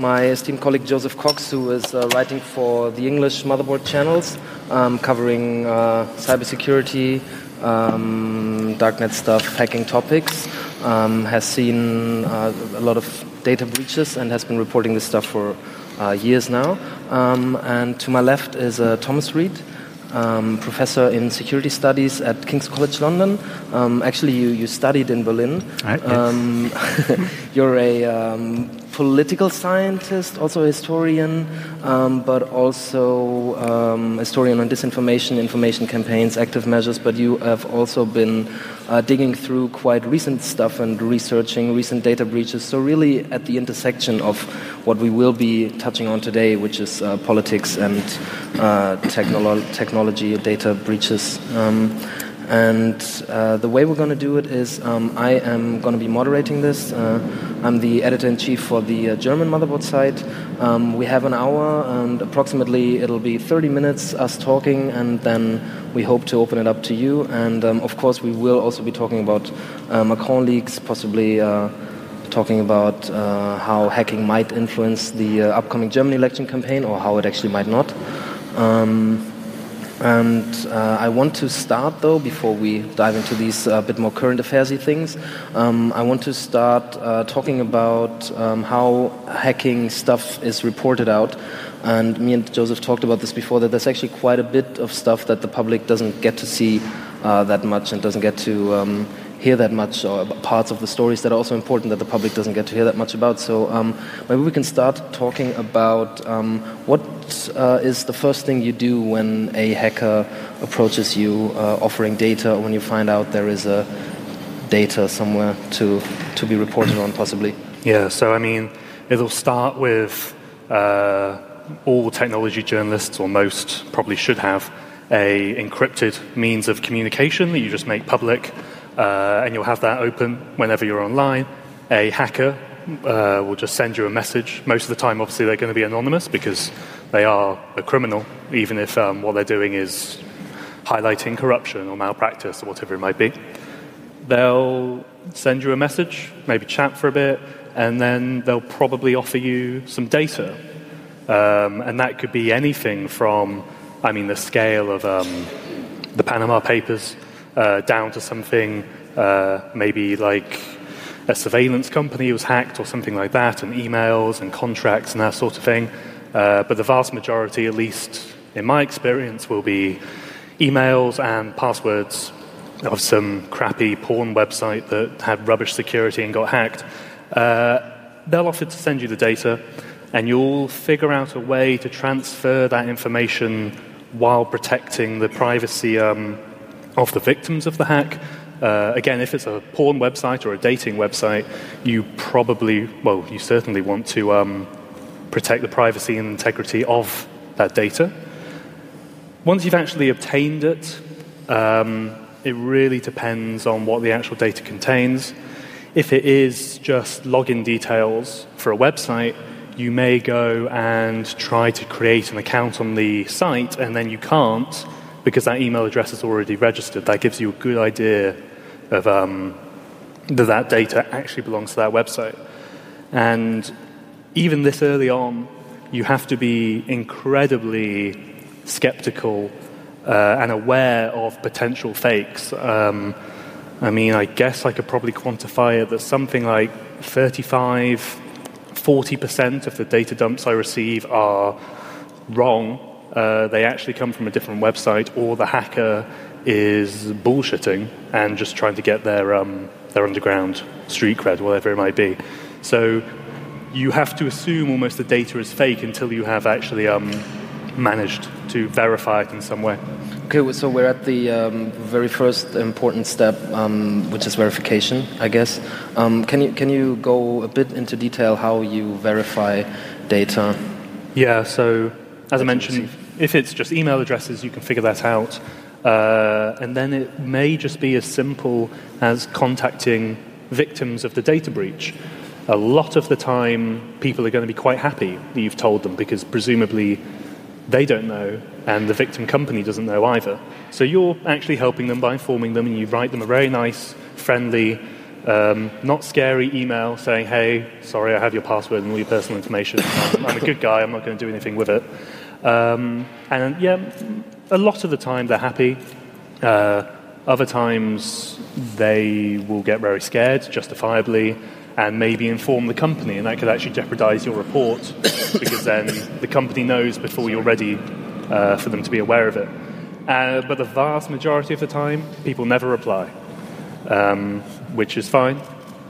my esteemed colleague Joseph Cox, who is uh, writing for the English Motherboard channels, um, covering uh, cybersecurity, um, darknet stuff, hacking topics. Um, has seen uh, a lot of data breaches and has been reporting this stuff for uh, years now. Um, and to my left is uh, Thomas Rid um, professor in security studies at King's College London. Um, actually, you, you studied in Berlin. Right, yes. um, you're a um, political scientist, also a historian, um, but also um, historian on disinformation, information campaigns, active measures. But you have also been uh, digging through quite recent stuff and researching recent data breaches. So really at the intersection of what we will be touching on today, which is uh, politics and uh, technolo- technology, data breaches. Um, and uh, the way we're going to do it is um, I am going to be moderating this. Uh, I'm the editor in chief for the uh, German motherboard site. Um, we have an hour, and approximately it'll be 30 minutes us talking, and then we hope to open it up to you. And um, of course, we will also be talking about uh, Macron leaks, possibly uh, talking about uh, how hacking might influence the upcoming German election campaign, or how it actually might not. Um, and uh, I want to start, though, before we dive into these a uh, bit more current affairsy things, um, I want to start uh, talking about um, how hacking stuff is reported out. And me and Joseph talked about this before, that there's actually quite a bit of stuff that the public doesn't get to see uh, that much and doesn't get to um, hear that much, or parts of the stories that are also important that the public doesn't get to hear that much about. So um, maybe we can start talking about um, uh, is the first thing you do when a hacker approaches you uh, offering data, or when you find out there is a data somewhere to to be reported on, possibly. Yeah. So I mean, it'll start with uh, all technology journalists, or most, probably should have a encrypted means of communication that you just make public uh, and you'll have that open whenever you're online. A hacker uh, will just send you a message. Most of the time, obviously, they're going to be anonymous because they are a criminal, even if um, what they're doing is highlighting corruption or malpractice or whatever it might be. They'll send you a message, maybe chat for a bit, and then they'll probably offer you some data. Um, and that could be anything from, I mean, the scale of um, the Panama Papers uh, down to something uh, maybe like a surveillance company was hacked or something like that, and emails and contracts and that sort of thing. Uh, but the vast majority, at least in my experience, will be emails and passwords of some crappy porn website that had rubbish security and got hacked. Uh, they'll offer to send you the data, and you'll figure out a way to transfer that information while protecting the privacy um, of the victims of the hack. Uh, again, if it's a porn website or a dating website, you probably, well, you certainly want to um, protect the privacy and integrity of that data. Once you've actually obtained it, um, it really depends on what the actual data contains. If it is just login details for a website, you may go and try to create an account on the site, and then you can't because that email address is already registered. That gives you a good idea of um, that that data actually belongs to that website. And even this early on, you have to be incredibly skeptical uh, and aware of potential fakes. Um, I mean, I guess I could probably quantify it that something like 35, 40% of the data dumps I receive are wrong uh, they actually come from a different website, or the hacker is bullshitting and just trying to get their um, their underground street cred, whatever it might be. So you have to assume almost the data is fake until you have actually um, managed to verify it in some way. Okay, so we're at the um, very first important step, um, which is verification, I guess. Um, can you can you go a bit into detail how you verify data? Yeah. So as I mentioned, if it's just email addresses, you can figure that out. Uh, and then it may just be as simple as contacting victims of the data breach. A lot of the time, people are going to be quite happy that you've told them because presumably they don't know and the victim company doesn't know either. So you're actually helping them by informing them and you write them a very nice, friendly Um, not scary email saying, hey, sorry, I have your password and all your personal information. I'm, I'm a good guy, I'm not going to do anything with it. Um, and yeah, a lot of the time they're happy. Uh, other times they will get very scared, justifiably, and maybe inform the company, and that could actually jeopardize your report because then the company knows before you're ready uh, for them to be aware of it. Uh, but the vast majority of the time, people never reply, um, which is fine.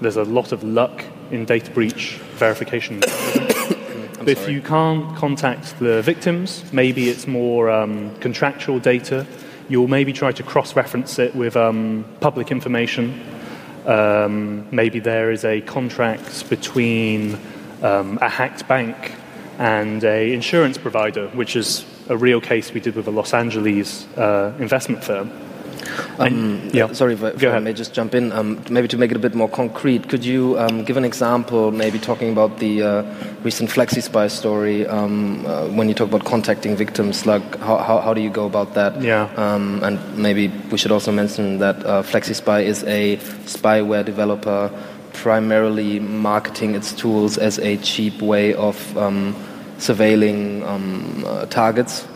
There's a lot of luck in data breach verification. but if you can't contact the victims, maybe it's more um, contractual data. You'll maybe try to cross reference it with um, public information. Um, maybe there is a contract between um, a hacked bank and a insurance provider, which is a real case we did with a Los Angeles uh, investment firm. Um, yeah. Sorry if, if I may just jump in. Um, maybe to make it a bit more concrete, could you um, give an example, maybe talking about the uh, recent FlexiSpy story, um, uh, when you talk about contacting victims, like how, how, how do you go about that? Yeah. Um, and maybe we should also mention that uh, FlexiSpy is a spyware developer primarily marketing its tools as a cheap way of um, surveilling uh, targets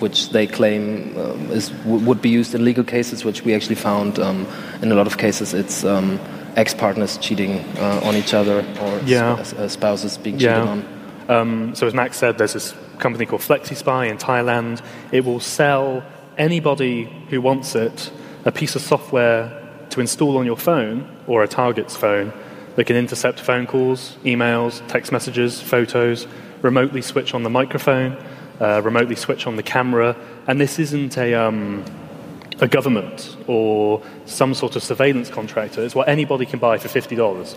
which they claim um, is, would be used in legal cases, which we actually found um, in a lot of cases it's um, ex partners cheating uh, on each other or yeah. sp- uh, spouses being cheated yeah. on. Um, so, as Max said, there's this company called FlexiSpy in Thailand. It will sell anybody who wants it a piece of software to install on your phone or a target's phone that can intercept phone calls, emails, text messages, photos, remotely switch on the microphone uh, remotely switch on the camera. And this isn't a, um, a government or some sort of surveillance contractor. It's what anybody can buy for $50.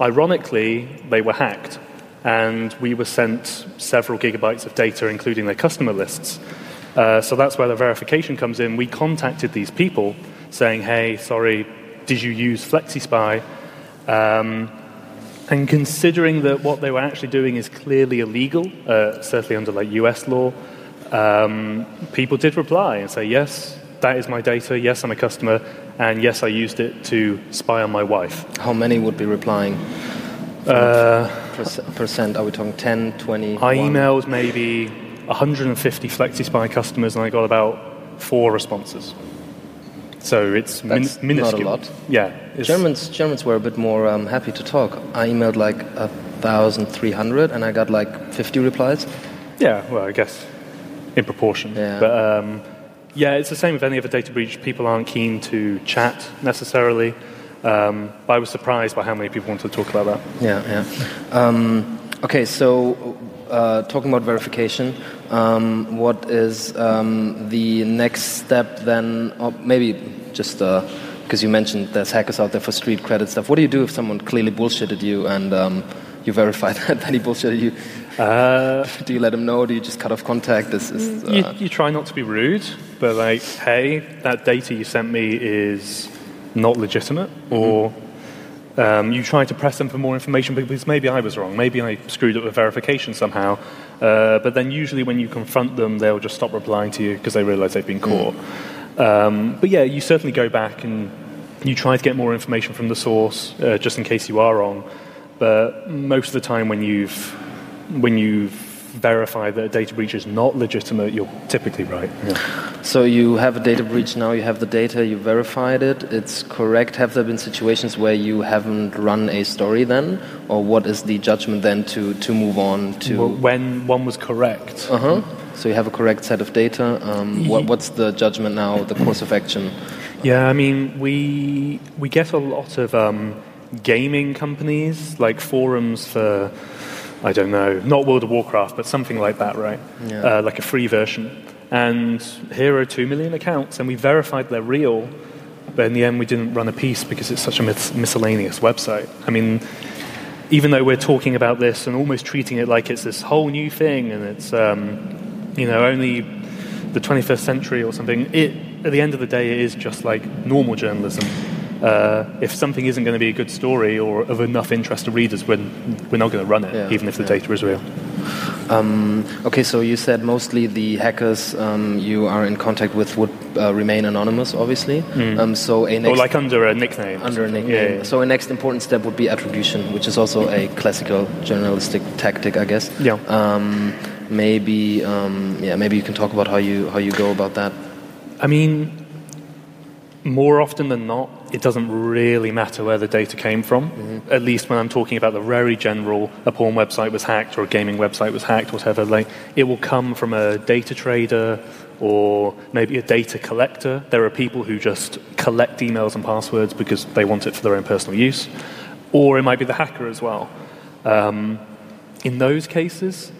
Ironically, they were hacked, and we were sent several gigabytes of data, including their customer lists. Uh, so that's where the verification comes in. We contacted these people saying, hey, sorry, did you use FlexiSpy? Um, and considering that what they were actually doing is clearly illegal, uh, certainly under like US law, um, people did reply and say, yes, that is my data, yes, I'm a customer, and yes, I used it to spy on my wife. How many would be replying? Uh, percent, are we talking 10, 20? I emailed maybe 150 FlexiSpy customers and I got about four responses. So it's min- minuscule. Not a lot. Yeah. Germans Germans were a bit more um, happy to talk. I emailed like a thousand three hundred, and I got like fifty replies. Yeah. Well, I guess in proportion. Yeah. But um, yeah, it's the same with any other data breach. People aren't keen to chat necessarily. Um, but I was surprised by how many people wanted to talk about that. Yeah. Yeah. Um, okay. So uh, talking about verification, um, what is um, the next step then? Or maybe just because uh, you mentioned there's hackers out there for street credit stuff. What do you do if someone clearly bullshitted you and um, you verify that, that he bullshitted you? Uh, do you let him know? do you just cut off contact? This is, you, uh, you try not to be rude, but like, hey, that data you sent me is not legitimate, mm-hmm. or um, you try to press them for more information because maybe I was wrong, maybe I screwed up with verification somehow. Uh, but then usually when you confront them, they'll just stop replying to you because they realize they've been caught. Mm. Um, but yeah, you certainly go back and you try to get more information from the source uh, just in case you are wrong. But most of the time, when you've when you've verify that a data breach is not legitimate, you're typically right. Yeah. So you have a data breach now, you have the data, you verified it, it's correct. Have there been situations where you haven't run a story then? Or what is the judgment then to, to move on to. Well, when one was correct. Uh huh. So you have a correct set of data. Um, what, what's the judgment now, the course of action? Yeah, I mean, we, we get a lot of um, gaming companies, like forums for I don't know, not World of Warcraft, but something like that, right? Yeah. Uh, like a free version. And here are two million accounts, and we verified they're real, but in the end we didn't run a piece because it's such a mis- miscellaneous website. I mean, even though we're talking about this and almost treating it like it's this whole new thing and it's, um, you know, only the 21st century or something, it, at the end of the day, it is just like normal journalism uh, if something isn't going to be a good story or of enough interest to readers, we're, we're not going to run it, yeah, even if the yeah. data is real. Um, okay, so you said mostly the hackers um, you are in contact with would uh, remain anonymous, obviously. Mm. Um, so a next or like under a nickname. under a nickname. Yeah, yeah. So a next important step would be attribution, which is also a classical journalistic tactic, I guess. Yeah. Um, maybe, um, yeah, maybe you can talk about how you how you go about that. I mean, more often than not, it doesn't really matter where the data came from. Mm-hmm. At least when I'm talking about the very general, a porn website was hacked or a gaming website was hacked, whatever. Like, it will come from a data trader or maybe a data collector. There are people who just collect emails and passwords because they want it for their own personal use. Or it might be the hacker as well. Um, in those cases,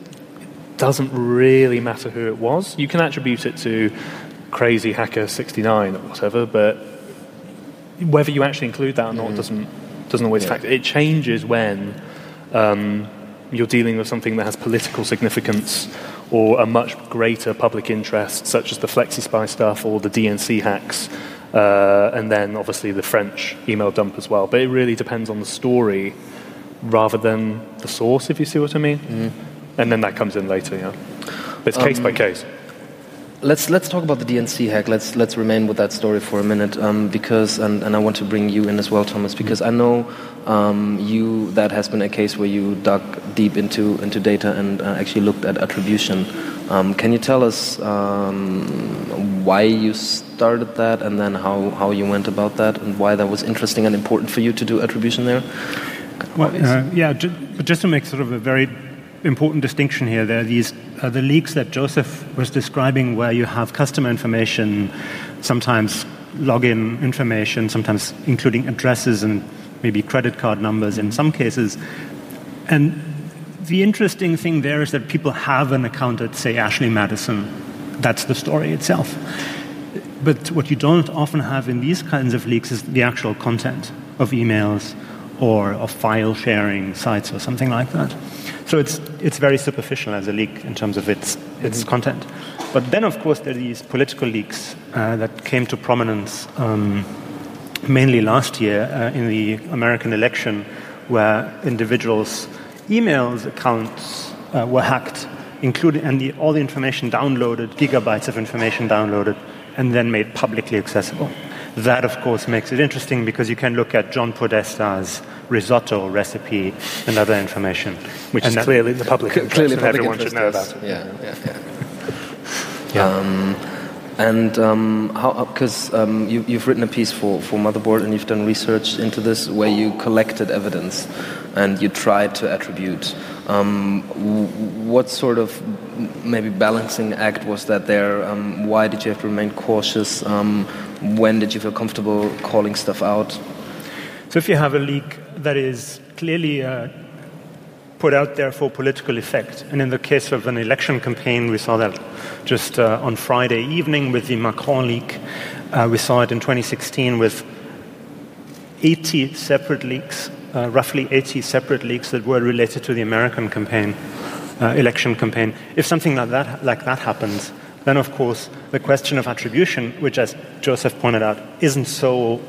it doesn't really matter who it was. You can attribute it to crazy hacker 69 or whatever, but whether you actually include that or not doesn't doesn't always Yeah. factor. It changes when um, you're dealing with something that has political significance or a much greater public interest, such as the FlexiSpy stuff or the DNC hacks, uh, and then obviously the French email dump as well. But it really depends on the story rather than the source, if you see what I mean. And then that comes in later, yeah. But it's case by case. Let's let's talk about the DNC hack. Let's let's remain with that story for a minute, um, because and, and I want to bring you in as well, Thomas, because I know um, you that has been a case where you dug deep into into data and uh, actually looked at attribution. Um, can you tell us um, why you started that, and then how, how you went about that, and why that was interesting and important for you to do attribution there? Well, uh, yeah, ju- but just to make sort of a very important distinction here, there are these uh, the leaks that Joseph was describing, where you have customer information, sometimes login information, sometimes including addresses and maybe credit card numbers in some cases, and the interesting thing there is that people have an account at, say, Ashley Madison. That's the story itself. But what you don't often have in these kinds of leaks is the actual content of emails or of file sharing sites or something like that. So it's, it's very superficial as a leak in terms of its, its content. But then, of course, there are these political leaks uh, that came to prominence um, mainly last year uh, in the American election, where individuals' emails accounts uh, were hacked, including and the, all the information downloaded, gigabytes of information downloaded, and then made publicly accessible. That, of course, makes it interesting because you can look at John Podesta's risotto recipe and other information, Which and is that- clearly the public interest, Clearly, and public everyone should know about is- it. Yeah, yeah, yeah. Um, and um, how, because um, you, you've written a piece for, for Motherboard and you've done research into this where you collected evidence and you tried to attribute. Um, w- what sort of maybe balancing act was that there? Um, why did you have to remain cautious? When did you feel comfortable calling stuff out? So if you have a leak that is clearly uh, put out there for political effect, and in the case of an election campaign, we saw that just uh, on Friday evening with the Macron leak. Uh, we saw it in 2016 with 80 separate leaks, uh, roughly 80 separate leaks that were related to the American campaign, uh, election campaign. If something like that, like that happens, then of course the question of attribution, which as Joseph pointed out, isn't so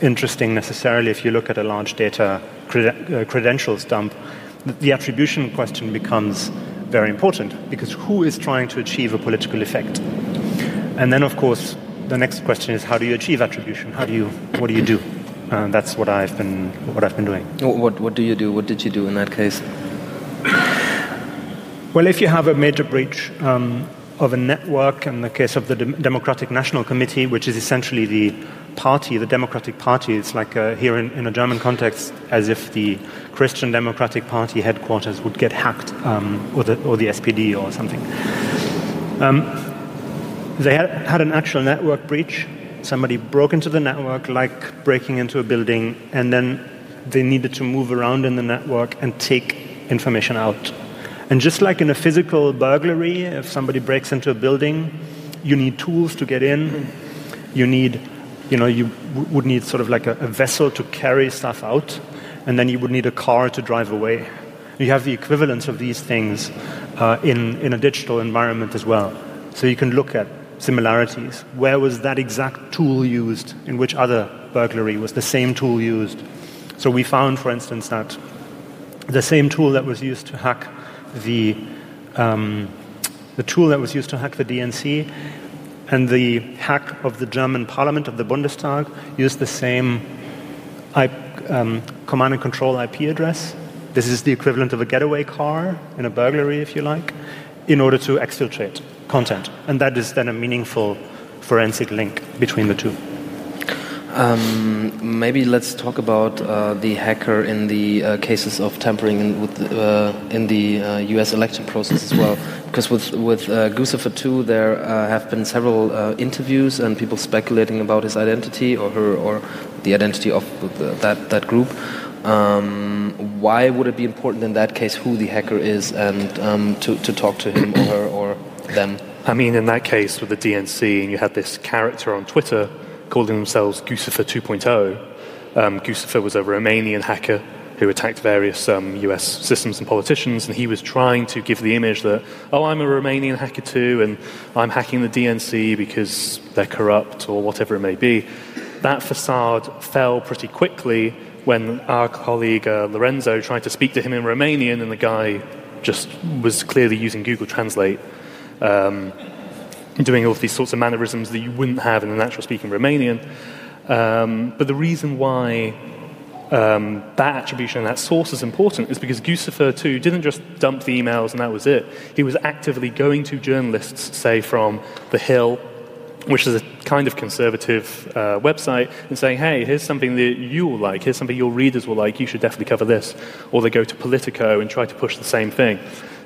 interesting necessarily if you look at a large data uh, credentials dump, the, the attribution question becomes very important because who is trying to achieve a political effect? And then, of course, the next question is how do you achieve attribution? How do you, what do you do? Uh, that's what I've been, what I've been doing. What, what do you do? What did you do in that case? Well, if you have a major breach um, of a network, in the case of the Dem- Democratic National Committee, which is essentially the party, the Democratic Party, it's like uh, here in, in a German context, as if the Christian Democratic Party headquarters would get hacked, um, or, the, or the SPD or something. Um, they had, had an actual network breach. Somebody broke into the network, like breaking into a building, and then they needed to move around in the network and take information out. And just like in a physical burglary, if somebody breaks into a building, you need tools to get in. You need, you know, you would need sort of like a, a vessel to carry stuff out, and then you would need a car to drive away. You have the equivalence of these things uh, in, in a digital environment as well. So you can look at similarities. Where was that exact tool used? In which other burglary was the same tool used? So we found, for instance, that the same tool that was used to hack the, um, the tool that was used to hack the DNC and the hack of the German parliament, of the Bundestag, used the same IP, um, command and control IP address. This is the equivalent of a getaway car in a burglary, if you like, in order to exfiltrate content. And that is then a meaningful forensic link between the two. Um, maybe let's talk about uh, the hacker in the uh, cases of tampering in, with, uh, in the U.S. Uh, election process as well. Because with with uh, Guccifer 2, there uh, have been several interviews and people speculating about his identity or her or the identity of the, that that group. Um, why would it be important in that case who the hacker is and um, to to talk to him or her or them? I mean, in that case with the DNC, and you had this character on Twitter calling themselves Guccifer 2.0. Um, Guccifer was a Romanian hacker who attacked various um, US systems and politicians, and he was trying to give the image that, oh, I'm a Romanian hacker too, and I'm hacking the DNC because they're corrupt or whatever it may be. That facade fell pretty quickly when our colleague uh, Lorenzo tried to speak to him in Romanian, and the guy just was clearly using Google Translate. Um, doing all of these sorts of mannerisms that you wouldn't have in a natural speaking Romanian. Um, but the reason why um, that attribution and that source is important is because Guccifer, too, didn't just dump the emails and that was it. He was actively going to journalists, say from The Hill, which is a kind of conservative uh, website, and saying, hey, here's something that you will like, here's something your readers will like, you should definitely cover this. Or they go to Politico and try to push the same thing.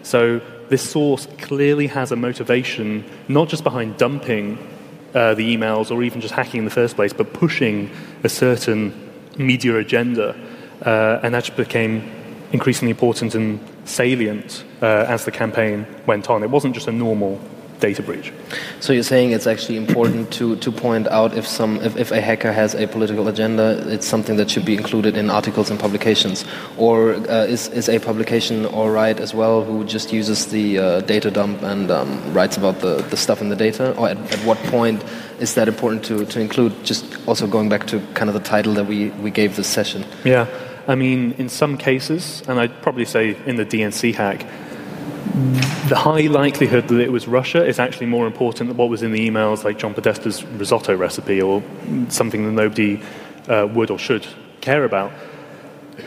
So this source clearly has a motivation, not just behind dumping uh, the emails or even just hacking in the first place, but pushing a certain media agenda. Uh, and that became increasingly important and salient uh, as the campaign went on. It wasn't just a normal data breach. So you're saying it's actually important to, to point out if some if, if a hacker has a political agenda, it's something that should be included in articles and publications, or uh, is is a publication all right as well who just uses the uh, data dump and um, writes about the, the stuff in the data, or at, at what point is that important to, to include? Just also going back to kind of the title that we, we gave this session. Yeah, I mean, in some cases, and I'd probably say in the DNC hack the high likelihood that it was Russia is actually more important than what was in the emails, like John Podesta's risotto recipe, or something that nobody uh, would or should care about.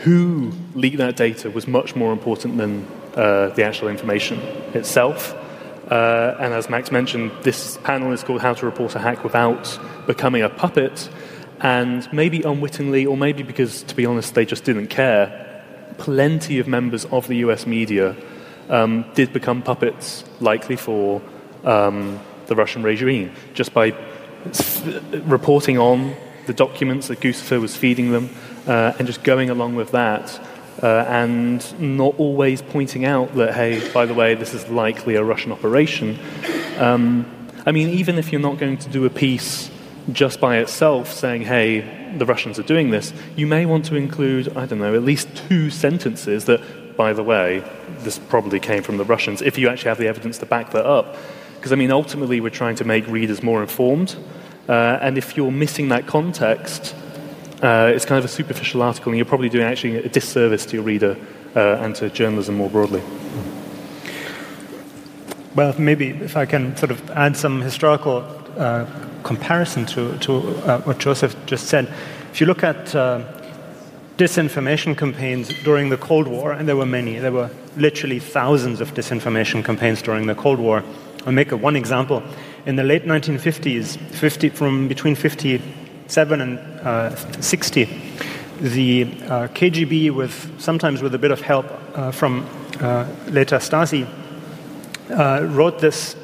Who leaked that data was much more important than uh, the actual information itself. Uh, and as Max mentioned, this panel is called How to Report a Hack Without Becoming a Puppet. And maybe unwittingly, or maybe because, to be honest, they just didn't care, plenty of members of the US media um, did become puppets, likely for um, the Russian regime, just by reporting on the documents that Guccifer was feeding them uh, and just going along with that. Uh, and not always pointing out that, hey, by the way, this is likely a Russian operation. Um, I mean, even if you're not going to do a piece just by itself saying, hey, the Russians are doing this, you may want to include, I don't know, at least two sentences that by the way, this probably came from the Russians, if you actually have the evidence to back that up. Because, I mean, ultimately, we're trying to make readers more informed. Uh, and if you're missing that context, uh, it's kind of a superficial article, and you're probably doing actually a disservice to your reader uh, and to journalism more broadly. Well, maybe if I can sort of add some historical uh, comparison to, to uh, what Joseph just said. If you look at uh, disinformation campaigns during the Cold War, and there were many. There were literally thousands of disinformation campaigns during the Cold War. I'll make one example. In the late 1950s, 50, from between 57 and uh, 60, the uh, KGB, with sometimes with a bit of help uh, from uh, later Stasi, uh, wrote this,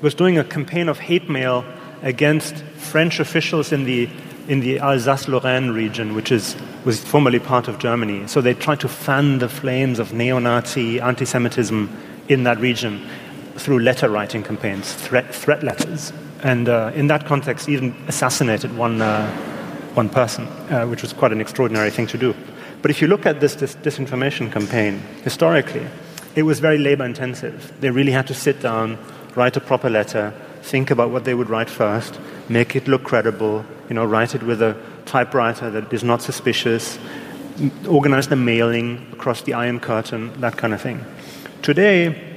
was doing a campaign of hate mail against French officials in the in the Alsace-Lorraine region, which is, was formerly part of Germany. So they tried to fan the flames of neo-Nazi anti-Semitism in that region through letter-writing campaigns, threat, threat letters. And uh, in that context, even assassinated one, uh, one person, uh, which was quite an extraordinary thing to do. But if you look at this, this disinformation campaign, historically, it was very labor-intensive. They really had to sit down, write a proper letter, think about what they would write first, make it look credible, you know, write it with a typewriter that is not suspicious, organize the mailing across the Iron Curtain, that kind of thing. today,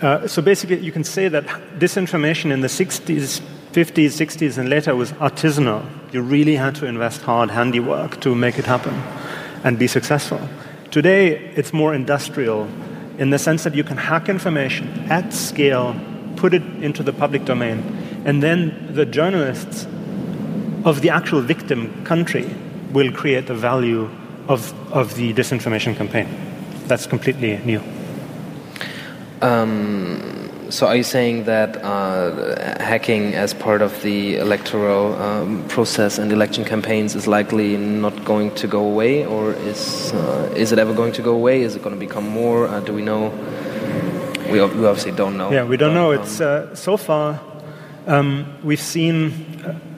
uh, so basically, you can say that disinformation in the 60s, 50s, 60s, and later was artisanal. You really had to invest hard handiwork to make it happen and be successful. Today, it's more industrial in the sense that you can hack information at scale, put it into the public domain, and then the journalists of the actual victim country will create the value of, of the disinformation campaign. That's completely new. Um, so are you saying that uh, hacking as part of the electoral um, process and election campaigns is likely not going to go away, or is uh, is it ever going to go away? Is it going to become more? Uh, do we know? We, we, obviously don't know. Yeah, we don't but, know. It's um, uh, so far um, we've seen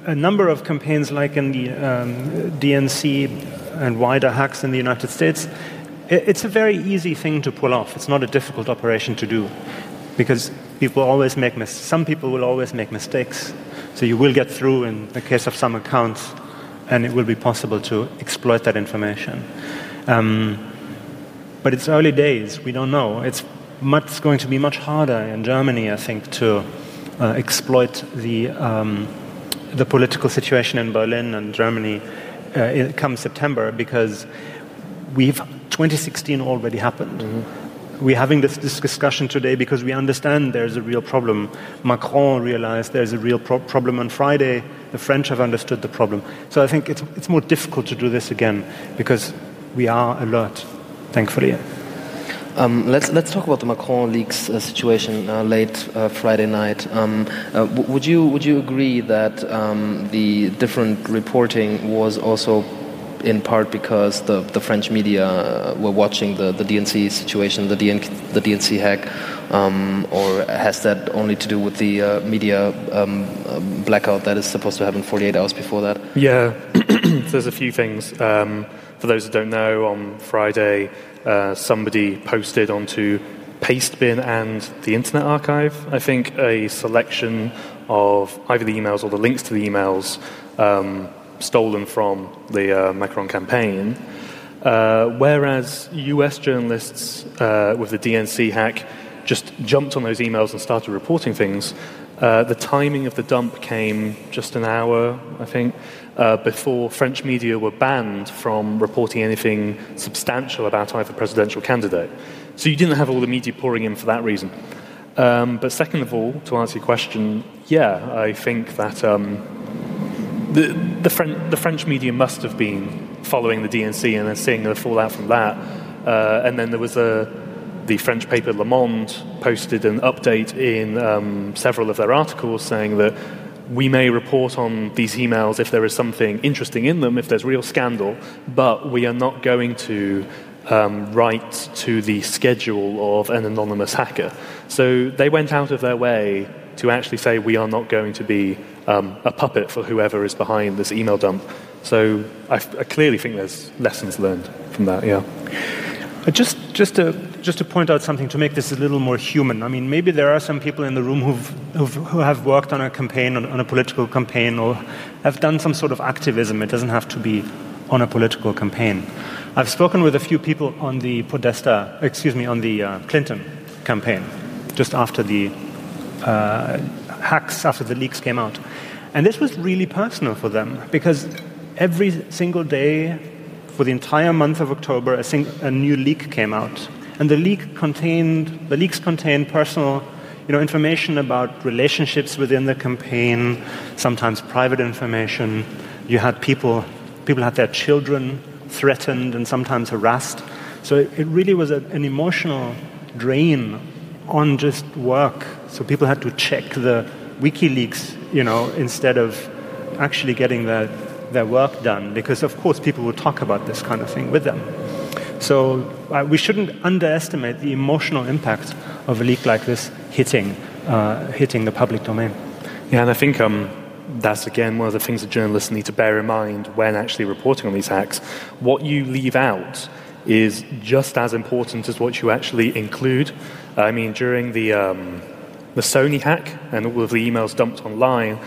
a, number of campaigns, like in the um, DNC and wider hacks in the United States it's a very easy thing to pull off. It's not a difficult operation to do because people always make mis- some people will always make mistakes. So you will get through in the case of some accounts, and it will be possible to exploit that information. Um, but it's early days. We don't know. It's much, going to be much harder in Germany, I think, to exploit the um, the political situation in Berlin and Germany uh, come September because we've 2016 already happened. Mm-hmm. We're having this, this, discussion today because we understand there's a real problem. Macron realized there's a real pro- problem on Friday. The French have understood the problem. So I think it's, it's more difficult to do this again because we are alert, thankfully. Um, let's let's talk about the Macron leaks uh, situation uh, late uh, Friday night. Um, uh, would you would you agree that um, the different reporting was also in part because the, the French media were watching the, the DNC situation, the, DN, the DNC hack, um, or has that only to do with the uh, media um, um blackout that is supposed to happen 48 hours before that? Yeah, there's a few things. For those that don't know, on Friday, uh, somebody posted onto Pastebin and the Internet Archive, I think, a selection of either the emails or the links to the emails um, stolen from the uh, Macron campaign. Uh, whereas US journalists uh, with the DNC hack just jumped on those emails and started reporting things, uh, the timing of the dump came just an hour, I think, uh, before French media were banned from reporting anything substantial about either presidential candidate. So you didn't have all the media pouring in for that reason. Um, but second of all, to answer your question, yeah, I think that um, the, the, French, the French media must have been following the DNC and then seeing the fallout from that. Uh, and then there was a, the French paper Le Monde posted an update in um, several of their articles saying that we may report on these emails if there is something interesting in them, if there's real scandal, but we are not going to um, write to the schedule of an anonymous hacker. So they went out of their way to actually say we are not going to be um, a puppet for whoever is behind this email dump. So I, clearly think there's lessons learned from that. Yeah. Uh, just, just to just to point out something to make this a little more human. I mean, maybe there are some people in the room who've, who've who have worked on a campaign, on, on, a political campaign, or have done some sort of activism. It doesn't have to be on a political campaign. I've spoken with a few people on the Podesta, excuse me, on the uh, Clinton campaign, just after the uh, hacks, after the leaks came out. And this was really personal for them because every single day for the entire month of October, a, sing- a new leak came out. And the leak contained, the leaks contained personal you know, information about relationships within the campaign, sometimes private information. You had people, people had their children threatened and sometimes harassed. So it, it really was a, an emotional drain on just work. So people had to check the WikiLeaks, you know, instead of actually getting their, their work done, because of course people would talk about this kind of thing with them. So uh, we shouldn't underestimate the emotional impact of a leak like this hitting, uh, hitting the public domain. Yeah, and I think um, that's again one of the things that journalists need to bear in mind when actually reporting on these hacks. What you leave out is just as important as what you actually include. I mean, during the, um, the Sony hack and all of the emails dumped online,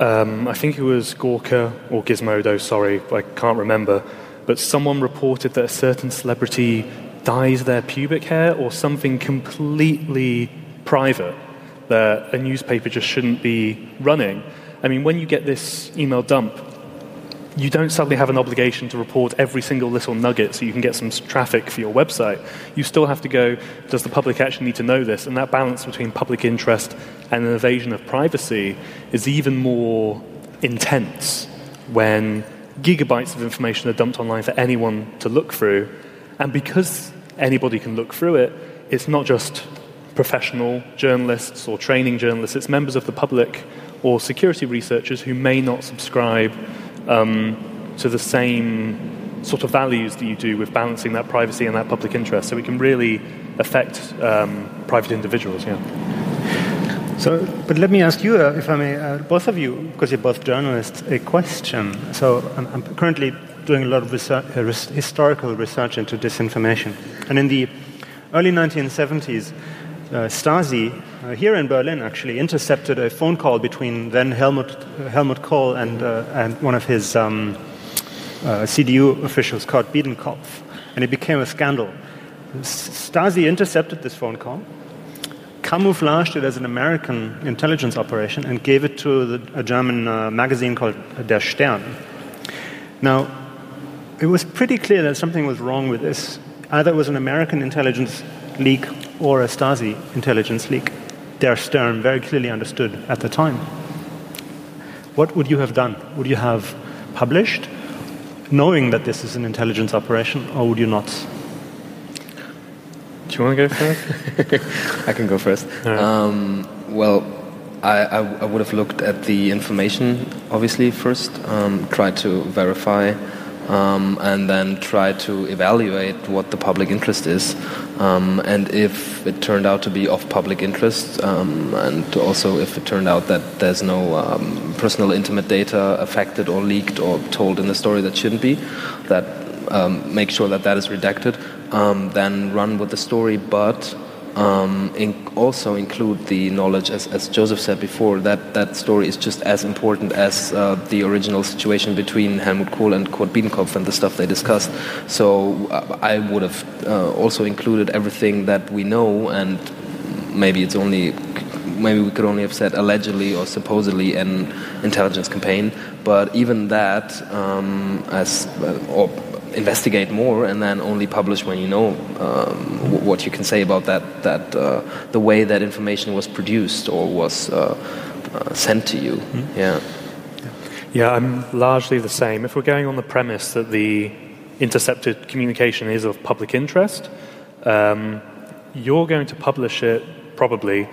um, I think it was Gawker or Gizmodo, sorry, I can't remember, but someone reported that a certain celebrity dyes their pubic hair or something completely private that a newspaper just shouldn't be running. I mean, when you get this email dump, you don't suddenly have an obligation to report every single little nugget so you can get some traffic for your website. You still have to go, does the public actually need to know this? And that balance between public interest and an invasion of privacy is even more intense when gigabytes of information are dumped online for anyone to look through. And because anybody can look through it, it's not just professional journalists or training journalists, it's members of the public or security researchers who may not subscribe um, to the same sort of values that you do with balancing that privacy and that public interest. So it can really affect um, private individuals, yeah. So, but let me ask you, uh, if I may, uh, both of you, because you're both journalists, a question. So, I'm, I'm currently doing a lot of research, uh, res- historical research into disinformation. And in the early 1970s, uh, Stasi, uh, here in Berlin actually, intercepted a phone call between then Helmut, uh, Helmut Kohl and, and one of his um, CDU officials called Biedenkopf. And it became a scandal. Stasi intercepted this phone call camouflaged it as an American intelligence operation and gave it to the, a German uh, magazine called Der Stern. Now, it was pretty clear that something was wrong with this. Either it was an American intelligence leak or a Stasi intelligence leak. Der Stern very clearly understood at the time. What would you have done? Would you have published, knowing that this is an intelligence operation, or would you not? Do you want to go first? I can go first. Right. Um, well, I, I, I, would have looked at the information, obviously, first, um, tried to verify, um, and then try to evaluate what the public interest is. Um, and if it turned out to be of public interest, um, and also if it turned out that there's no um, personal intimate data affected or leaked or told in the story that shouldn't be, that make sure that that is redacted um, then run with the story, but um, in also include the knowledge, as, as, Joseph said before, that that story is just as important as uh, the original situation between Helmut Kohl and Kurt Biedenkopf and the stuff they discussed. So uh, I would have uh, also included everything that we know, and maybe it's only maybe we could only have said allegedly or supposedly an intelligence campaign, but even that, um, as uh, or investigate more and then only publish when you know um, what you can say about that, that uh, the way that information was produced or was uh, uh, sent to you. Mm-hmm. Yeah. Yeah, I'm largely the same. If we're going on the premise that the intercepted communication is of public interest, um, you're going to publish it probably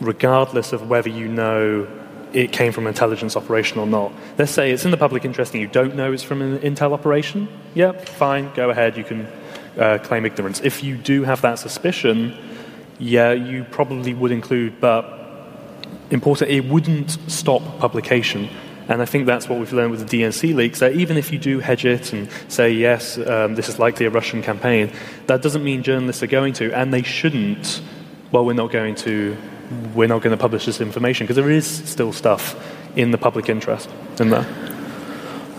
regardless of whether you know it came from intelligence operation or not. Let's say it's in the public interest and you don't know it's from an intel operation. Yep, fine, go ahead, you can uh, claim ignorance. If you do have that suspicion, yeah, you probably would include, but important, it wouldn't stop publication. And I think that's what we've learned with the DNC leaks, that even if you do hedge it and say, yes, um, this is likely a Russian campaign, that doesn't mean journalists are going to, and they shouldn't, well, we're not going to we're not going to publish this information because there is still stuff in the public interest in there.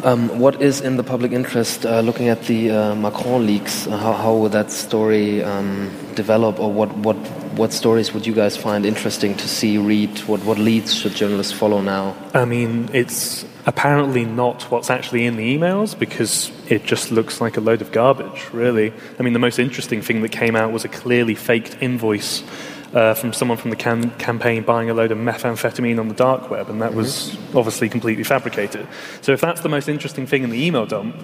Um, what is in the public interest? Uh, looking at the uh, Macron leaks, uh, how, how would that story um, develop, or what, what what stories would you guys find interesting to see, read? What what leads should journalists follow now? I mean, it's apparently not what's actually in the emails because it just looks like a load of garbage. Really, I mean, the most interesting thing that came out was a clearly faked invoice uh, from someone from the can- campaign buying a load of methamphetamine on the dark web, and that mm-hmm. was obviously completely fabricated. So if that's the most interesting thing in the email dump,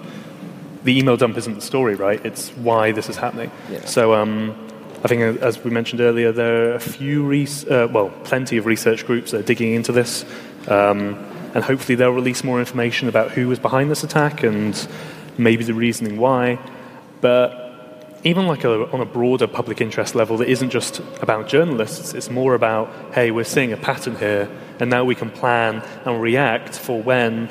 the email dump isn't the story, right? It's why this is happening. Yeah. So um, I think, uh, as we mentioned earlier, there are a few, res- uh, well, plenty of research groups that are digging into this, um, and hopefully they'll release more information about who was behind this attack and maybe the reasoning why. But even like a, on a broader public interest level that isn't just about journalists, it's more about, hey, we're seeing a pattern here, and now we can plan and react for when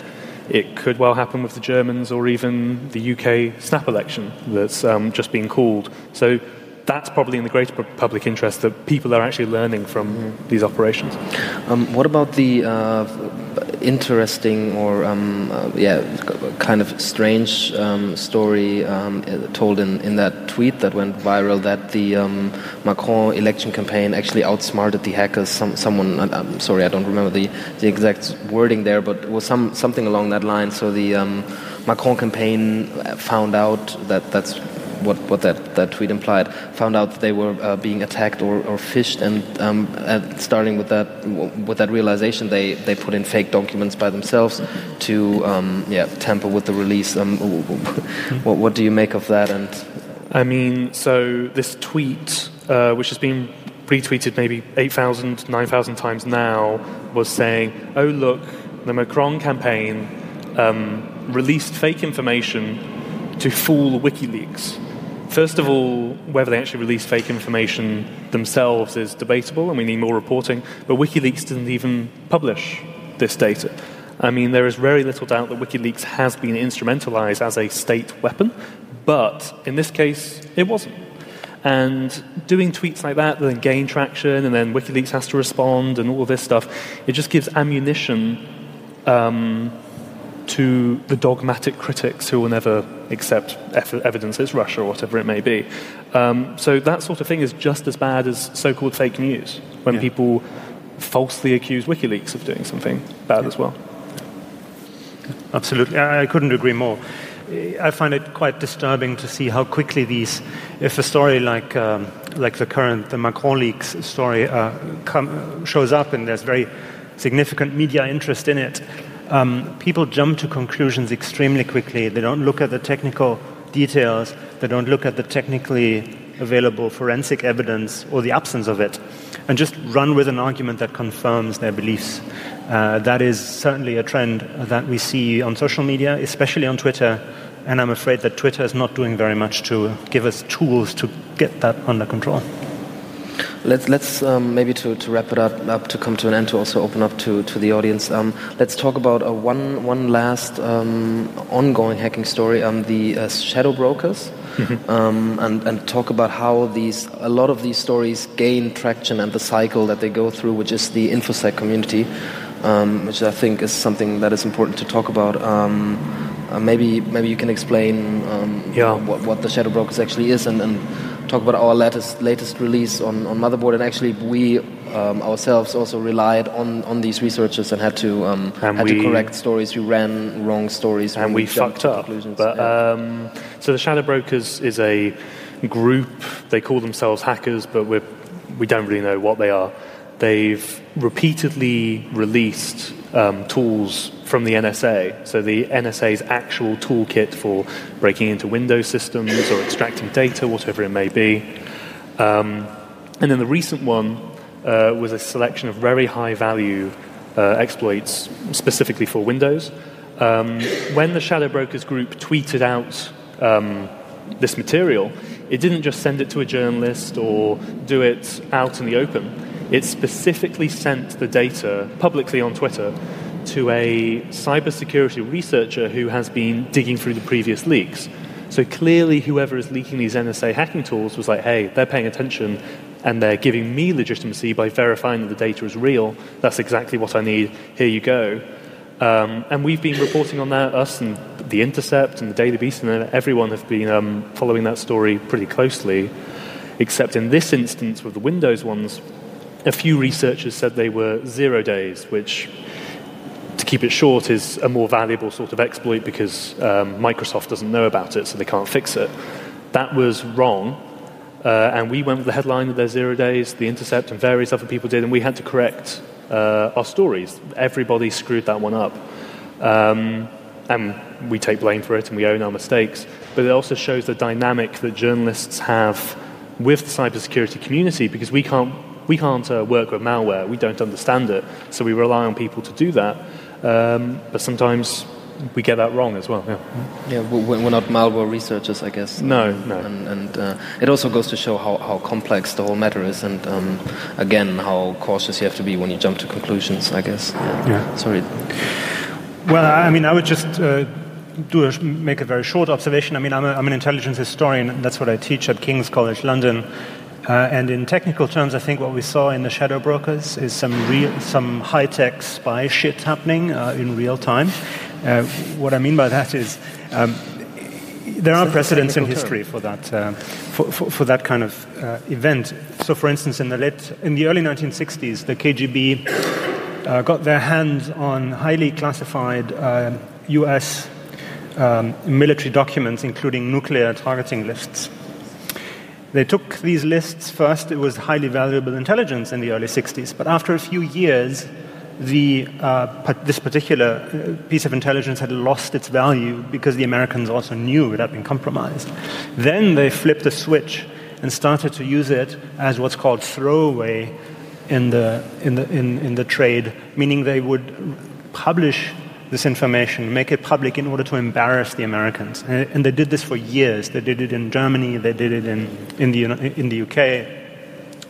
it could well happen with the Germans or even the UK snap election that's um, just been called. So that's probably in the greater public interest that people are actually learning from mm. these operations. Um, what about the uh, interesting or um, uh, yeah, kind of strange um, story um, told in, in that tweet that went viral that the um, Macron election campaign actually outsmarted the hackers. Some, someone, I'm sorry, I don't remember the, the exact wording there, but it was some something along that line. So the um, Macron campaign found out that that's what, what that, that tweet implied, found out that they were uh, being attacked or, or phished, and, um, starting with that with that realization, they, they put in fake documents by themselves to um, yeah tamper with the release. Um, what, what do you make of that? And I mean, so this tweet, uh, which has been retweeted maybe 8,000, 9,000 times now, was saying, "Oh look, the Macron campaign um, released fake information to fool WikiLeaks." First of all, whether they actually release fake information themselves is debatable, and we need more reporting. But WikiLeaks didn't even publish this data. I mean, there is very little doubt that WikiLeaks has been instrumentalized as a state weapon, but in this case, it wasn't. And doing tweets like that then gain traction, and then WikiLeaks has to respond, and all this stuff, it just gives ammunition um, to the dogmatic critics who will never accept evidence it's Russia or whatever it may be. Um, so that sort of thing is just as bad as so-called fake news when yeah. people falsely accuse WikiLeaks of doing something bad yeah. as well. Absolutely, I couldn't agree more. I find it quite disturbing to see how quickly these, if a story like um, like the current the Macron leaks story uh, come, shows up and there's very significant media interest in it, um, people jump to conclusions extremely quickly. They don't look at the technical details, they don't look at the technically available forensic evidence or the absence of it, and just run with an argument that confirms their beliefs. Uh, that is certainly a trend that we see on social media, especially on Twitter. And I'm afraid that Twitter is not doing very much to give us tools to get that under control. Let's, let's um, maybe to, to wrap it up, up, to come to an end, to also open up to, to the audience. Um, let's talk about uh, one, one last um, ongoing hacking story um, the uh, shadow brokers. Mm-hmm. Um, and, and talk about how these a lot of these stories gain traction and the cycle that they go through, which is the infosec community, um, which I think is something that is important to talk about. Uh, maybe maybe you can explain yeah. what, what the shadow brokers actually is and, and talk about our latest latest release on, on motherboard and actually we um, ourselves also relied on, on these researchers and had to um, and had we, to correct stories. We ran wrong stories. And we, we fucked up. but yeah. um, so the shadow brokers is a group. They call themselves hackers but we we don't really know what they are. They've repeatedly released um, tools from the NSA. So the NSA's actual toolkit for breaking into Windows systems or extracting data, whatever it may be. Um, and then the recent one uh, was a selection of very high value uh, exploits specifically for Windows. Um, when the Shadow Brokers group tweeted out um, this material, it didn't just send it to a journalist or do it out in the open. It specifically sent the data publicly on Twitter to a cybersecurity researcher who has been digging through the previous leaks. So clearly, whoever is leaking these NSA hacking tools was like, hey, they're paying attention and they're giving me legitimacy by verifying that the data is real. That's exactly what I need. Here you go. Um, and we've been reporting on that, us and The Intercept and the Daily Beast, and everyone have been um, following that story pretty closely. Except in this instance, with the Windows ones, a few researchers said they were zero days, which to keep it short, is a more valuable sort of exploit because um, Microsoft doesn't know about it, so they can't fix it. That was wrong. Uh, and we went with the headline of their zero days, The Intercept, and various other people did, and we had to correct uh, our stories. Everybody screwed that one up. Um, and we take blame for it and we own our mistakes. But it also shows the dynamic that journalists have with the cybersecurity community because we can't, we can't uh, work with malware, we don't understand it, so we rely on people to do that. Um, but sometimes we get that wrong as well. Yeah, yeah we're not malware researchers, I guess. No, no. And, and uh, it also goes to show how, how complex the whole matter is, and um, again, how cautious you have to be when you jump to conclusions, I guess. Yeah. yeah. Sorry. Well, I mean, I would just. Uh, do a, make a very short observation. I mean, I'm, a, I'm an intelligence historian, and that's what I teach at King's College London. Uh, and in technical terms, I think what we saw in the shadow brokers is some real, some high-tech spy shit happening uh, in real time. Uh, what I mean by that is um, there are precedents in history for that, uh, for, for, for, that kind of uh, event. So, for instance, in the late, in the early 1960s, the KGB uh, got their hands on highly classified U.S. Um, military documents, including nuclear targeting lists. They took these lists first, it was highly valuable intelligence in the early 60s, but after a few years, the, uh, this particular uh, piece of intelligence had lost its value because the Americans also knew it had been compromised. Then they flipped the switch and started to use it as what's called throwaway in the, in the, in, in the trade, meaning they would publish this information, make it public in order to embarrass the Americans. And, and, they did this for years. They did it in Germany, they did it in, in, the, in the UK,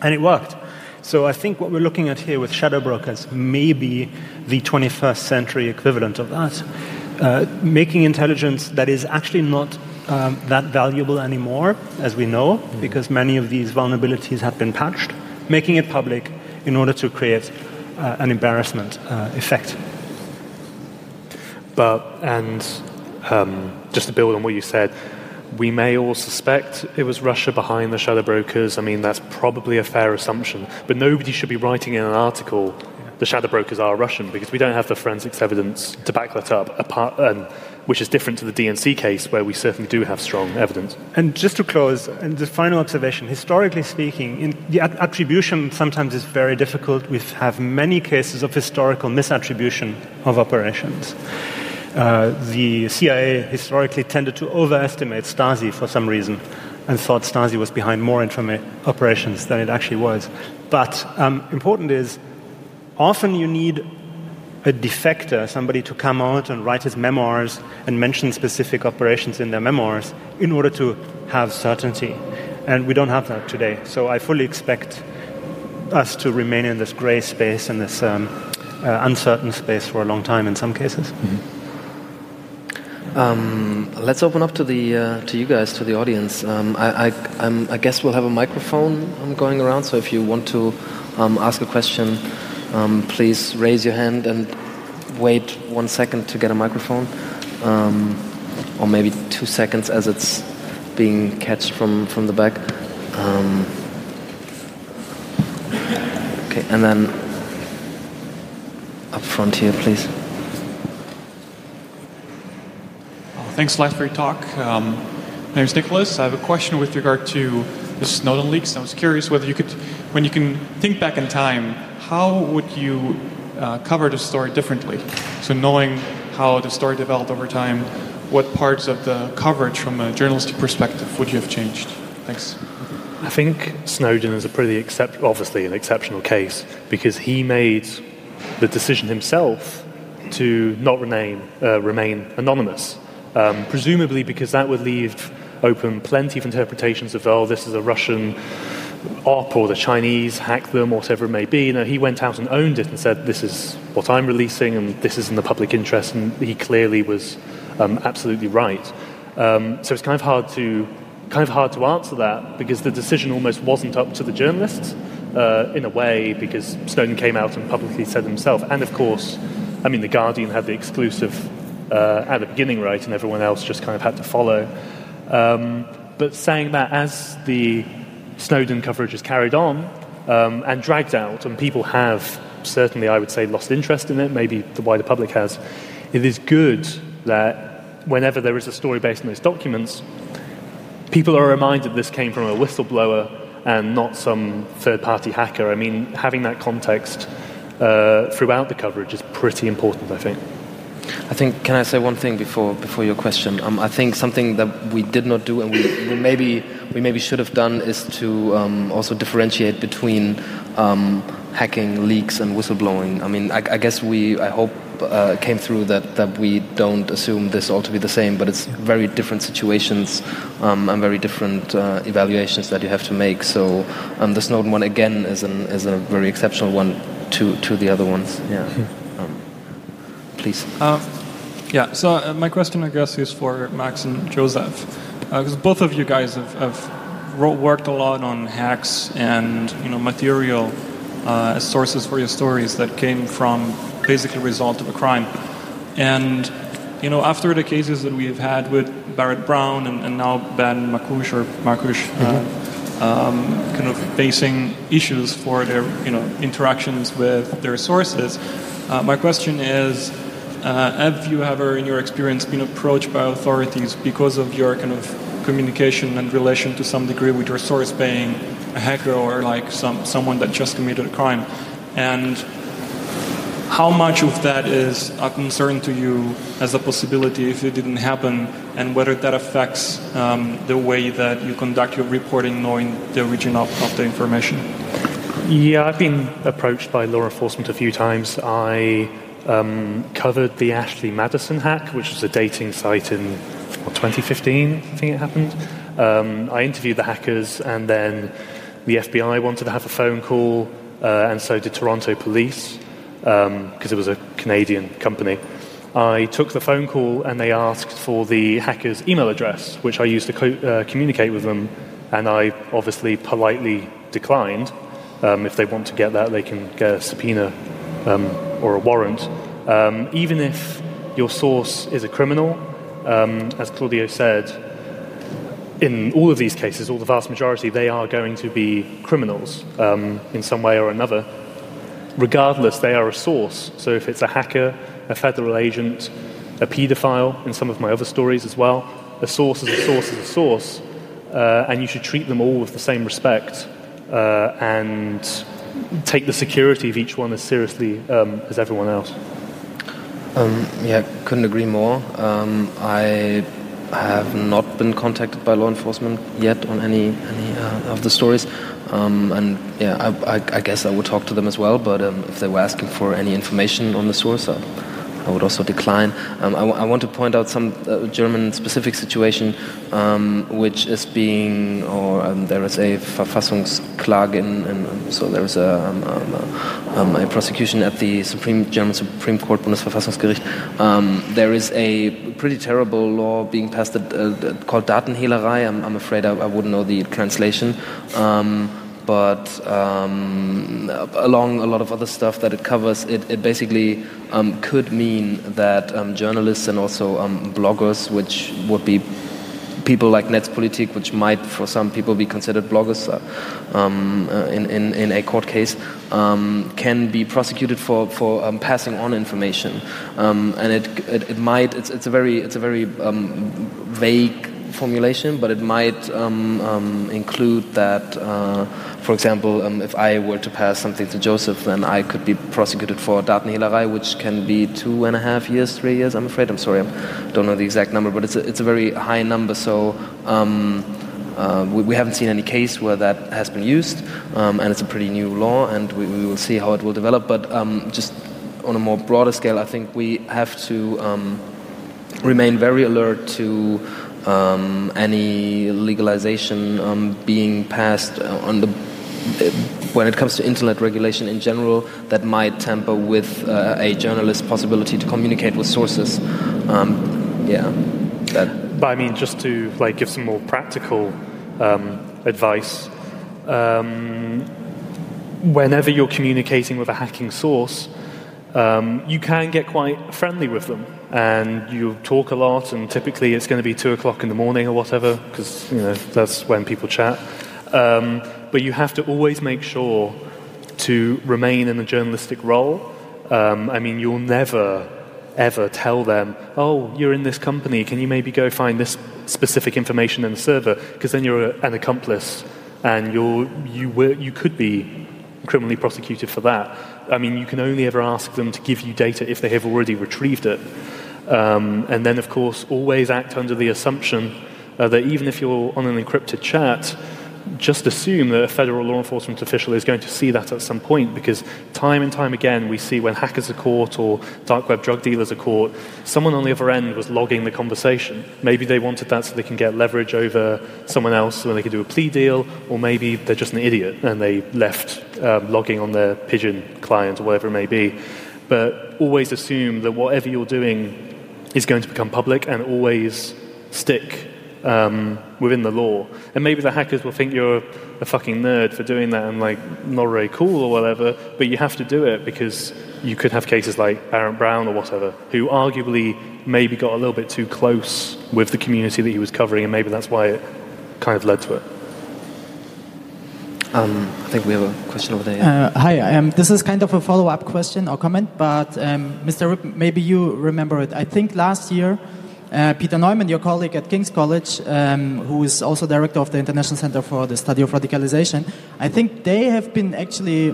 and it worked. So I think what we're looking at here with shadow brokers may be the 21st century equivalent of that. Uh, making intelligence that is actually not um, that valuable anymore, as we know, mm-hmm. because many of these vulnerabilities have been patched, making it public in order to create uh, an embarrassment uh, effect. But, and um, just to build on what you said, we may all suspect it was Russia behind the shadow brokers. I mean, that's probably a fair assumption. But nobody should be writing in an article, the shadow brokers are Russian, because we don't have the forensics evidence to back that up, apart, um, which is different to the DNC case, where we certainly do have strong evidence. And just to close, and the final observation historically speaking, in, the attribution sometimes is very difficult. We have many cases of historical misattribution of operations. Uh, the CIA historically tended to overestimate Stasi for some reason and thought Stasi was behind more informa- operations than it actually was. But um, important is often you need a defector, somebody to come out and write his memoirs and mention specific operations in their memoirs in order to have certainty. And we don't have that today. So I fully expect us to remain in this gray space and this um, uh, uncertain space for a long time in some cases. Mm-hmm. Um, let's open up to the uh, to you guys, to the audience. Um, I, I, I, guess we'll have a microphone um, going around. So if you want to um, ask a question, um, please raise your hand and wait one second to get a microphone, um, or maybe two seconds as it's being catched from from the back. okay, and then up front here, please. Thanks a lot for your talk. Um, my name is Nicholas. I have a question with regard to the Snowden leaks. I was curious whether you could, when you can think back in time, how would you uh, cover the story differently? So knowing how the story developed over time, what parts of the coverage from a journalistic perspective would you have changed? Thanks. I think Snowden is a pretty excep- obviously an exceptional case because he made the decision himself to not remain, uh, remain anonymous um, presumably because that would leave open plenty of interpretations of, oh, this is a Russian op or the Chinese hacked them, whatever it may be. You know, he went out and owned it and said, this is what I'm releasing and this is in the public interest, and he clearly was um, absolutely right. Um, so it's kind of hard to kind of hard to answer that because the decision almost wasn't up to the journalists uh, in a way because Snowden came out and publicly said himself, and of course, I mean, the Guardian had the exclusive uh, at the beginning right, and everyone else just kind of had to follow. Um, but saying that as the Snowden coverage is carried on um, and dragged out, and people have certainly, I would say, lost interest in it, maybe the wider public has, it is good that whenever there is a story based on those documents, people are reminded this came from a whistleblower and not some third party hacker. I mean, having that context uh, throughout the coverage is pretty important, I think. I think, can I say one thing before, before your question? Um, I think something that we did not do and we, we maybe, we maybe should have done is to um, also differentiate between um, hacking, leaks, and whistleblowing. I mean, I, I guess we, I hope, uh, came through that, that we don't assume this all to be the same, but it's very different situations um, and very different uh, evaluations that you have to make. So um, the Snowden one, again, is, an, is a very exceptional one to, to the other ones. Yeah. Please. Uh, yeah, so uh, my question, I guess, is for Max and Joseph. Because uh, both of you guys have, have, worked a lot on hacks and you know material uh, as sources for your stories that came from basically result of a crime. And you know, after the cases that we've had with Barrett Brown and, and now Ben Makush or Markush, uh, mm-hmm. um, kind of facing issues for their you know interactions with their sources. Uh, my question is, uh, have you ever, in your experience, been approached by authorities because of your kind of communication and relation to some degree with your source being a hacker or like some someone that just committed a crime, and how much of that is a concern to you as a possibility if it didn't happen, and whether that affects um, the way that you conduct your reporting, knowing the origin of, of the information? Yeah, I've been approached by law enforcement a few times. I um, covered the Ashley Madison hack, which was a dating site in what, 2015, I think it happened. Um, I interviewed the hackers, and then the FBI wanted to have a phone call, uh, and so did Toronto police because um, it was a Canadian company. I took the phone call and they asked for the hacker's email address, which I used to co- uh, communicate with them, and I obviously politely declined. Um, if they want to get that, they can get a subpoena um, or a warrant. Um, even if your source is a criminal, um, as Claudio said, in all of these cases, all the vast majority, they are going to be criminals um, in some way or another regardless, they are a source. So if it's a hacker, a federal agent, a paedophile, in some of my other stories as well, a source is a source is a source, uh, and you should treat them all with the same respect uh, and take the security of each one as seriously um, as everyone else. Um, yeah, couldn't agree more. Um, I have not been contacted by law enforcement yet on any any uh, of the stories. Um, and yeah, I, I, I, guess I would talk to them as well. But um, if they were asking for any information on the source, uh, I would also decline. Um, I, want to point out some uh, German-specific situation um, which is being, or um, there is a Verfassungsklage, in, in, um, so there is a, um, a, prosecution at the Supreme German Supreme Court, Bundesverfassungsgericht. there is a pretty terrible law being passed uh, called Datenhehlerei. I'm, I'm afraid I, I, wouldn't know the translation but um, along a lot of other stuff that it covers, it, it basically um, could mean that um, journalists and also um, bloggers, which would be people like Netzpolitik, which might for some people be considered bloggers uh, um, uh, in, in, in, a court case, um, can be prosecuted for, for um, passing on information. Um, and it, it, it, might, it's, it's a very, it's a very vague formulation, but it might include that. Uh, for example, um, if I were to pass something to Joseph, then I could be prosecuted for Datenhehlerei, which can be two and a half years, three years. I'm afraid. I'm sorry, I don't know the exact number, but it's a, it's a very high number. So. Um, uh, we, we, haven't seen any case where that has been used, um, and it's a pretty new law, and we, we, will see how it will develop. But um, just on a more broader scale, I think we have to um, remain very alert to um, any legalization um, being passed on the when it comes to internet regulation in general, that might tamper with uh, a journalist's possibility to communicate with sources. Um, yeah, that. But I mean, just to like give some more practical um, advice. Um, whenever you're communicating with a hacking source, um, you can get quite friendly with them, and you talk a lot. And typically, it's going to be two o'clock in the morning or whatever, because you know that's when people chat. Um, but you have to always make sure to remain in a journalistic role. Um, I mean, you'll never, ever tell them, oh, you're in this company, can you maybe go find this specific information in the server? Because then you're an accomplice and you're, you, were, you could be criminally prosecuted for that. I mean, you can only ever ask them to give you data if they have already retrieved it. Um, and then, of course, always act under the assumption uh, that even if you're on an encrypted chat, just assume that a federal law enforcement official is going to see that at some point because time and time again we see when hackers are caught or dark web drug dealers are caught, someone on the other end was logging the conversation. Maybe they wanted that so they can get leverage over someone else when they can do a plea deal, or maybe they're just an idiot and they left um, logging on their Pidgin client or whatever it may be. But always assume that whatever you're doing is going to become public and always stick um, within the law. And maybe the hackers will think you're a fucking nerd for doing that and like not very cool or whatever, but you have to do it because you could have cases like Barrett Brown or whatever, who arguably maybe got a little bit too close with the community that he was covering, and maybe that's why it kind of led to it. Um, I think we have a question over there. Uh, hi, um, this is kind of a follow-up question or comment, but um, Mr. Maybe you remember it. I think last year, uh, Peter Neumann, your colleague at King's College, um, who is also director of the International Center for the Study of Radicalization, I think they have been actually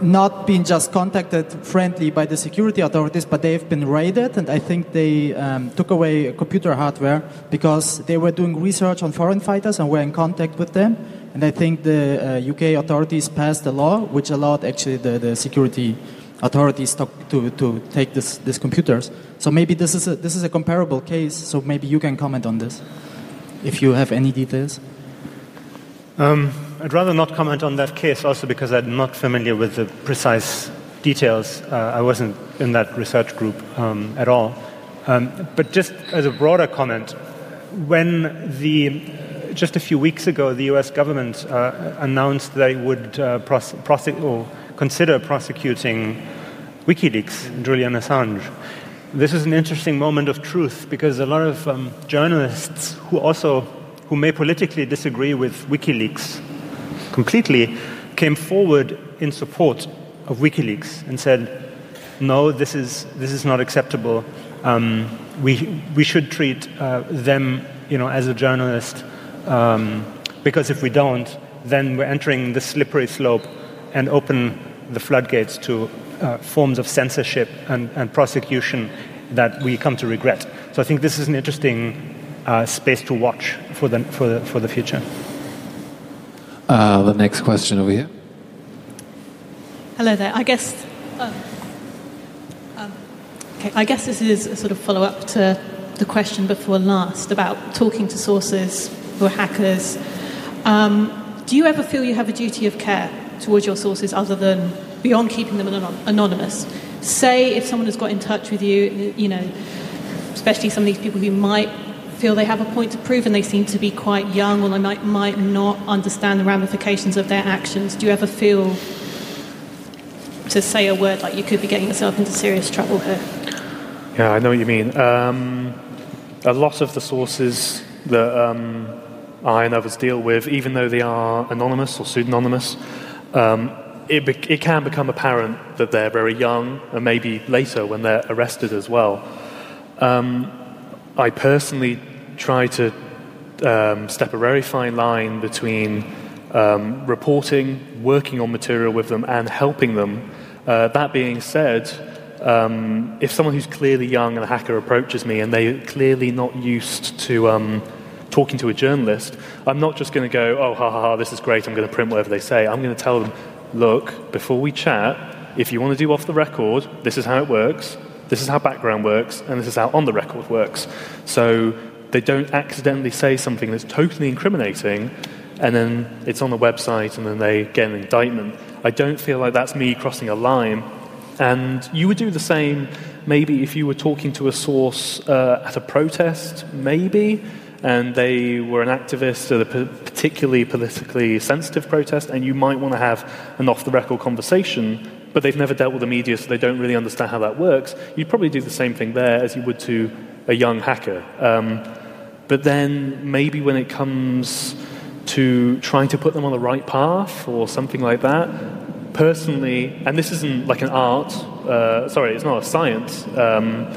not been just contacted friendly by the security authorities, but they've been raided, and I think they um, took away computer hardware because they were doing research on foreign fighters and were in contact with them. And I think the uh, UK authorities passed a law which allowed actually the, the security authorities to, to, to take this, these computers. So maybe this is, a, this is a comparable case, so maybe you can comment on this, if you have any details. Um, I'd rather not comment on that case also because I'm not familiar with the precise details. Uh, I wasn't in that research group um, at all. Um, but just as a broader comment, when the just a few weeks ago the U.S. government uh, announced they would uh, consider prosecuting WikiLeaks, Julian Assange. This is an interesting moment of truth because a lot of um, journalists who also who may politically disagree with WikiLeaks completely, came forward in support of WikiLeaks and said, no, this is, this is not acceptable. Um, we, we should treat uh, them you know, as a journalist um, because if we don't, then we're entering the slippery slope and open the floodgates to uh, forms of censorship and, and, prosecution that we come to regret. So I think this is an interesting uh, space to watch for the, for the, for the future. Uh, the next question over here. Hello there. I guess. Um, um, okay, I guess this is a sort of follow up to the question before last about talking to sources who are hackers. Um, do you ever feel you have a duty of care towards your sources other than beyond keeping them anonymous? Say if someone has got in touch with you, you know, especially some of these people who might feel they have a point to prove and they seem to be quite young or they might, might not understand the ramifications of their actions. Do you ever feel to say a word like you could be getting yourself into serious trouble here? Yeah, I know what you mean. Um, a lot of the sources that um, I and others deal with, even though they are anonymous or pseudonymous, um, it, be- it can become apparent that they're very young and maybe later when they're arrested as well. Um, I personally try to um, step a very fine line between um, reporting, working on material with them, and helping them. Uh, that being said, um, if someone who's clearly young and a hacker approaches me and they're clearly not used to um, talking to a journalist, I'm not just going to go, oh, ha ha ha, this is great, I'm going to print whatever they say. I'm going to tell them, look, before we chat, if you want to do off the record, this is how it works. This is how background works, and this is how on the record works. So they don't accidentally say something that's totally incriminating, and then it's on the website, and then they get an indictment. I don't feel like that's me crossing a line. And you would do the same maybe if you were talking to a source uh, at a protest, maybe, and they were an activist at a particularly politically sensitive protest, and you might want to have an off the record conversation but they've never dealt with the media, so they don't really understand how that works, you'd probably do the same thing there as you would to a young hacker. Um, but then maybe when it comes to trying to put them on the right path or something like that, personally, and this isn't like an art, uh, sorry, it's not a science. Um,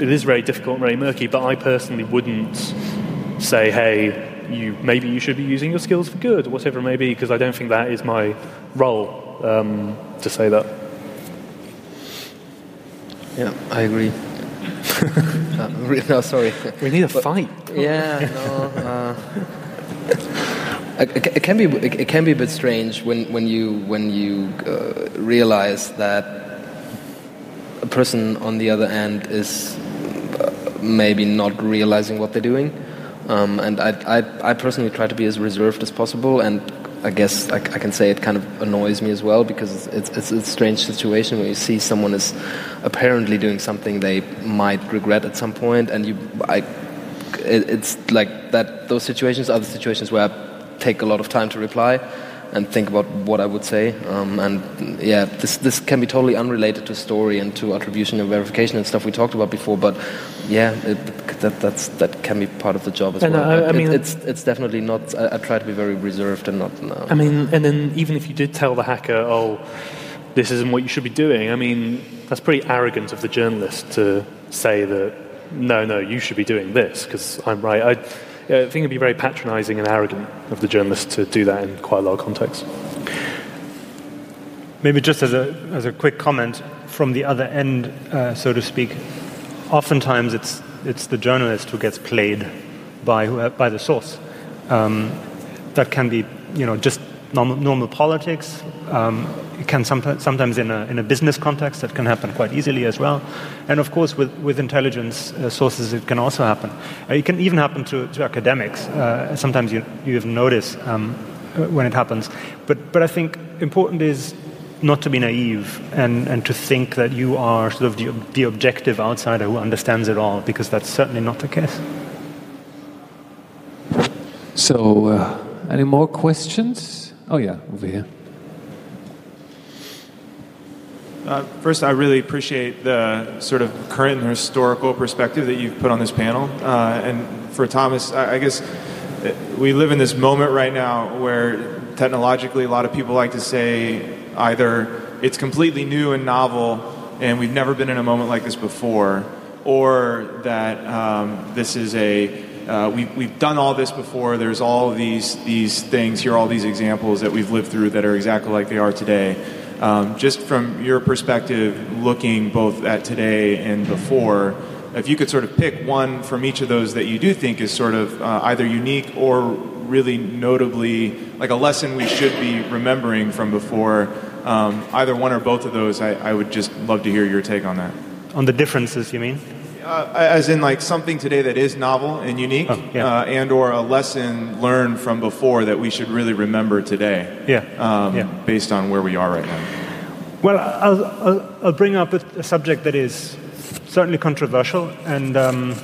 it is very difficult and very murky, but I personally wouldn't say, hey, you, maybe you should be using your skills for good or whatever it may be, because I don't think that is my role um, to say that. Yeah, I agree. uh, no, sorry. We need a but, fight. Yeah, no. Uh, it, it, can be it, can be a bit strange when when you when you uh, realize that a person on the other end is uh, maybe not realizing what they're doing. Um, and I, I, I personally try to be as reserved as possible and I guess I, I, can say it kind of annoys me as well because it's, it's, a strange situation where you see someone is apparently doing something they might regret at some point, and you, I it, it's like that. Those situations are the situations where I take a lot of time to reply and think about what I would say. Um, and yeah, this this can be totally unrelated to story and to attribution and verification and stuff we talked about before. But yeah, it, that that's that can be part of the job as And, well. uh, But I mean- it, it's it's definitely not. I, I try to be very reserved and not. No. I mean, and then even if you did tell the hacker, oh, this isn't what you should be doing, I mean, that's pretty arrogant of the journalist to say that, no, no, you should be doing this because I'm right. I, I think it'd be very patronizing and arrogant of the journalist to do that in quite a lot of contexts. Maybe just as a, as a quick comment from the other end, uh, so to speak, oftentimes it's, it's the journalist who gets played by, by the source. Um, that can be, you know, just normal, normal politics. Um, it can sometimes, sometimes in a, in a business context, that can happen quite easily as well. And of course, with, with intelligence uh, sources, it can also happen. Uh, it can even happen to, to academics. Uh, sometimes you, you even notice um, uh, when it happens. But, but I think important is not to be naive and, and to think that you are sort of the, the objective outsider who understands it all, because that's certainly not the case. So, uh, any more questions? Oh, yeah, over here. Uh, first, I really appreciate the sort of current and historical perspective that you've put on this panel. Uh, and for Thomas, I, I guess uh, we live in this moment right now where technologically a lot of people like to say either it's completely new and novel and we've never been in a moment like this before, or that um, this is a uh, we've, we've done all this before. There's all these these things here, all these examples that we've lived through that are exactly like they are today. Um, just from your perspective, looking both at today and before, if you could sort of pick one from each of those that you do think is sort of uh, either unique or really notably like a lesson we should be remembering from before, um, either one or both of those, I, I would just love to hear your take on that. On the differences, you mean? Uh, as in like something today that is novel and unique, Oh, yeah. uh, and or a lesson learned from before that we should really remember today, Yeah. um, yeah. based on where we are right now. Well, I'll, I'll, I'll bring up a, a subject that is certainly controversial, and um,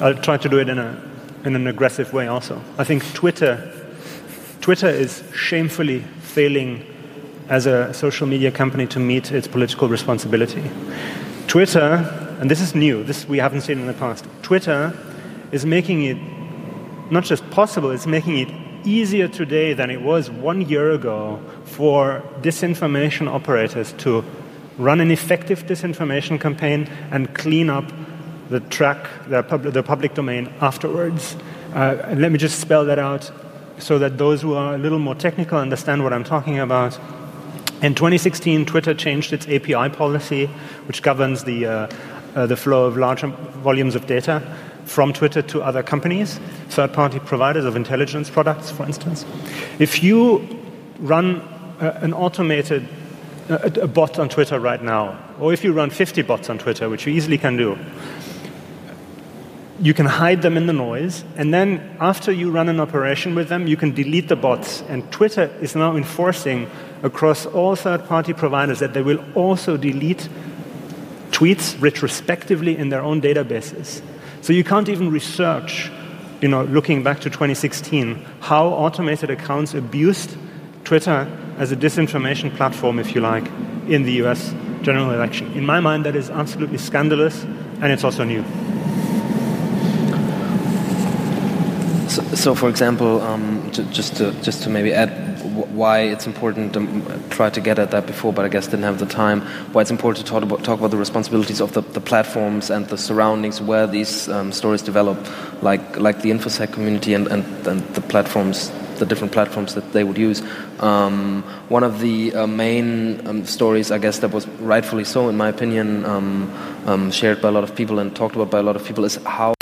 I'll try to do it in, a, in an aggressive way also. I think Twitter, Twitter is shamefully failing as a social media company to meet its political responsibility. Twitter, and this is new, this we haven't seen in the past, Twitter is making it not just possible, it's making it easier today than it was one year ago for disinformation operators to run an effective disinformation campaign and clean up the track, the, pub- the public domain afterwards. Uh, let me just spell that out so that those who are a little more technical understand what I'm talking about. In 2016, Twitter changed its API policy, which governs the, uh, uh, the flow of large volumes of data from Twitter to other companies, third party providers of intelligence products, for instance. If you run uh, an automated a, a bot on Twitter right now, or if you run 50 bots on Twitter, which you easily can do, you can hide them in the noise, and then after you run an operation with them, you can delete the bots. And Twitter is now enforcing across all third party providers that they will also delete tweets retrospectively in their own databases. So you can't even research, you know, looking back to 2016, how automated accounts abused Twitter as a disinformation platform, if you like, in the US general election. In my mind, that is absolutely scandalous, and it's also new. So, so for example, um, ju- just to just to maybe add why it's important. to try to get at that before, but I guess didn't have the time. Why it's important to talk about talk about the responsibilities of the, the platforms and the surroundings where these um, stories develop, like like the infosec community and, and, and the platforms, the different platforms that they would use. Um, one of the uh, main um, stories, I guess, that was rightfully so, in my opinion, um, um, shared by a lot of people and talked about by a lot of people, is how